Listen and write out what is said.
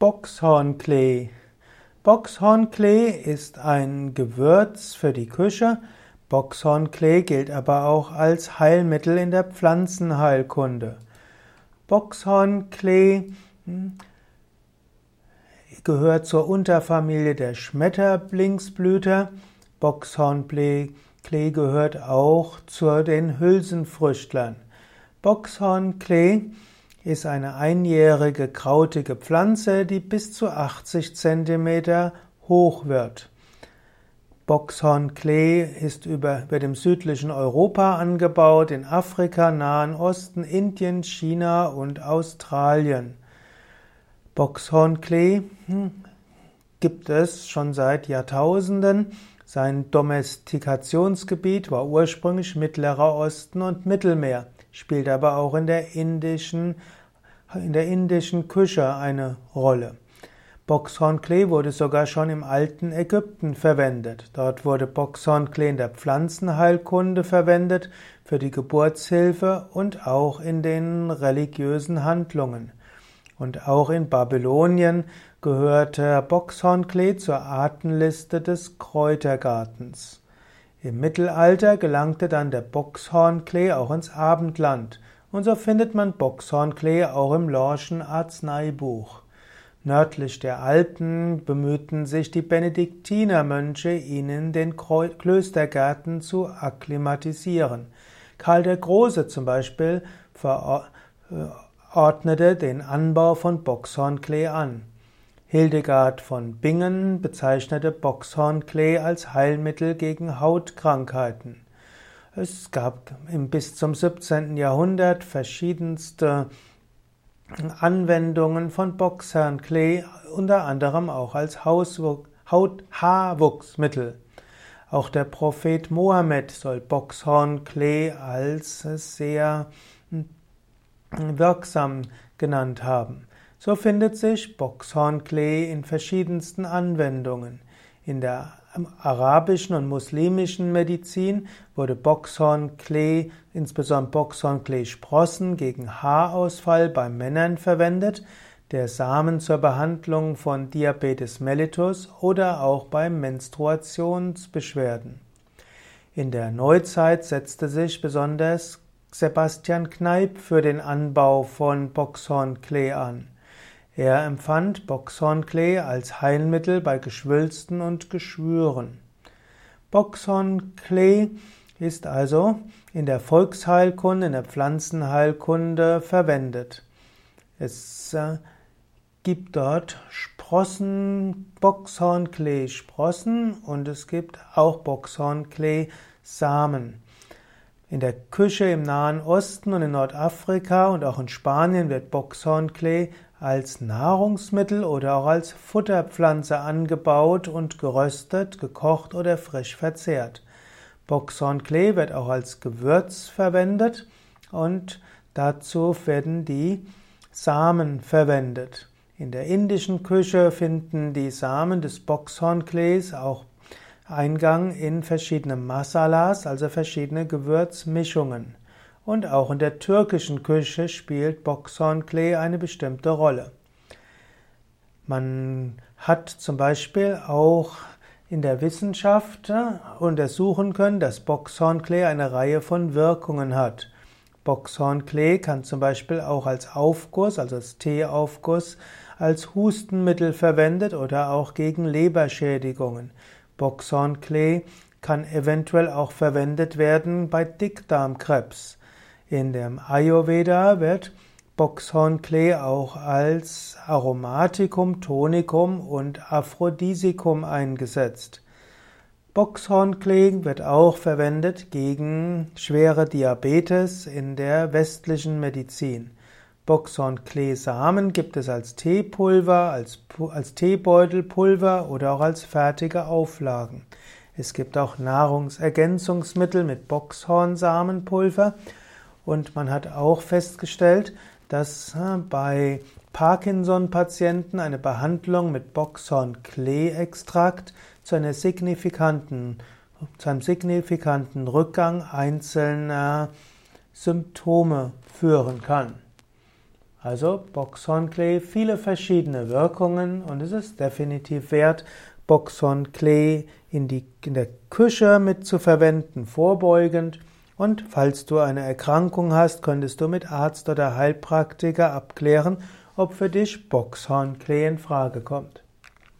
Boxhornklee. Boxhornklee ist ein Gewürz für die Küche. Boxhornklee gilt aber auch als Heilmittel in der Pflanzenheilkunde. Boxhornklee hm, gehört zur Unterfamilie der Schmetterlingsblüter. Boxhornklee gehört auch zu den Hülsenfrüchtlern. Boxhornklee ist eine einjährige krautige Pflanze, die bis zu 80 cm hoch wird. Boxhornklee ist über, über dem südlichen Europa angebaut, in Afrika, Nahen Osten, Indien, China und Australien. Boxhornklee hm, gibt es schon seit Jahrtausenden. Sein Domestikationsgebiet war ursprünglich Mittlerer Osten und Mittelmeer spielt aber auch in der indischen, in der indischen Küche eine Rolle. Boxhornklee wurde sogar schon im alten Ägypten verwendet. Dort wurde Boxhornklee in der Pflanzenheilkunde verwendet, für die Geburtshilfe und auch in den religiösen Handlungen. Und auch in Babylonien gehörte Boxhornklee zur Artenliste des Kräutergartens. Im Mittelalter gelangte dann der Boxhornklee auch ins Abendland, und so findet man Boxhornklee auch im Lorschen Arzneibuch. Nördlich der Alpen bemühten sich die Benediktinermönche, ihn in den Klöstergärten zu akklimatisieren. Karl der Große zum Beispiel verordnete den Anbau von Boxhornklee an. Hildegard von Bingen bezeichnete Boxhornklee als Heilmittel gegen Hautkrankheiten. Es gab bis zum 17. Jahrhundert verschiedenste Anwendungen von Boxhornklee, unter anderem auch als Hauthaarwuchsmittel. Auch der Prophet Mohammed soll Boxhornklee als sehr wirksam genannt haben. So findet sich Boxhornklee in verschiedensten Anwendungen. In der arabischen und muslimischen Medizin wurde Boxhornklee, insbesondere Boxhornklee-Sprossen gegen Haarausfall bei Männern verwendet, der Samen zur Behandlung von Diabetes mellitus oder auch bei Menstruationsbeschwerden. In der Neuzeit setzte sich besonders Sebastian Kneipp für den Anbau von Boxhornklee an. Er empfand Boxhornklee als Heilmittel bei Geschwülsten und Geschwüren. Boxhornklee ist also in der Volksheilkunde, in der Pflanzenheilkunde verwendet. Es äh, gibt dort Sprossen, Boxhornklee-Sprossen und es gibt auch Boxhornklee-Samen. In der Küche im Nahen Osten und in Nordafrika und auch in Spanien wird Boxhornklee als Nahrungsmittel oder auch als Futterpflanze angebaut und geröstet, gekocht oder frisch verzehrt. Boxhornklee wird auch als Gewürz verwendet und dazu werden die Samen verwendet. In der indischen Küche finden die Samen des Boxhornklees auch Eingang in verschiedene Masalas, also verschiedene Gewürzmischungen. Und auch in der türkischen Küche spielt Boxhornklee eine bestimmte Rolle. Man hat zum Beispiel auch in der Wissenschaft untersuchen können, dass Boxhornklee eine Reihe von Wirkungen hat. Boxhornklee kann zum Beispiel auch als Aufguss, also als Teeaufguss, als Hustenmittel verwendet oder auch gegen Leberschädigungen. Boxhornklee kann eventuell auch verwendet werden bei Dickdarmkrebs. In dem Ayurveda wird Boxhornklee auch als Aromatikum, Tonikum und Aphrodisikum eingesetzt. Boxhornklee wird auch verwendet gegen schwere Diabetes in der westlichen Medizin. Boxhornklee-Samen gibt es als Teepulver, als, als Teebeutelpulver oder auch als fertige Auflagen. Es gibt auch Nahrungsergänzungsmittel mit Boxhornsamenpulver und man hat auch festgestellt, dass äh, bei Parkinson-Patienten eine Behandlung mit Boxhorn-Klee-Extrakt zu, einer signifikanten, zu einem signifikanten Rückgang einzelner Symptome führen kann. Also Boxhornklee, viele verschiedene Wirkungen und es ist definitiv wert, Boxhornklee in, in der Küche mit zu verwenden, vorbeugend. Und falls du eine Erkrankung hast, könntest du mit Arzt oder Heilpraktiker abklären, ob für dich Boxhornklee in Frage kommt.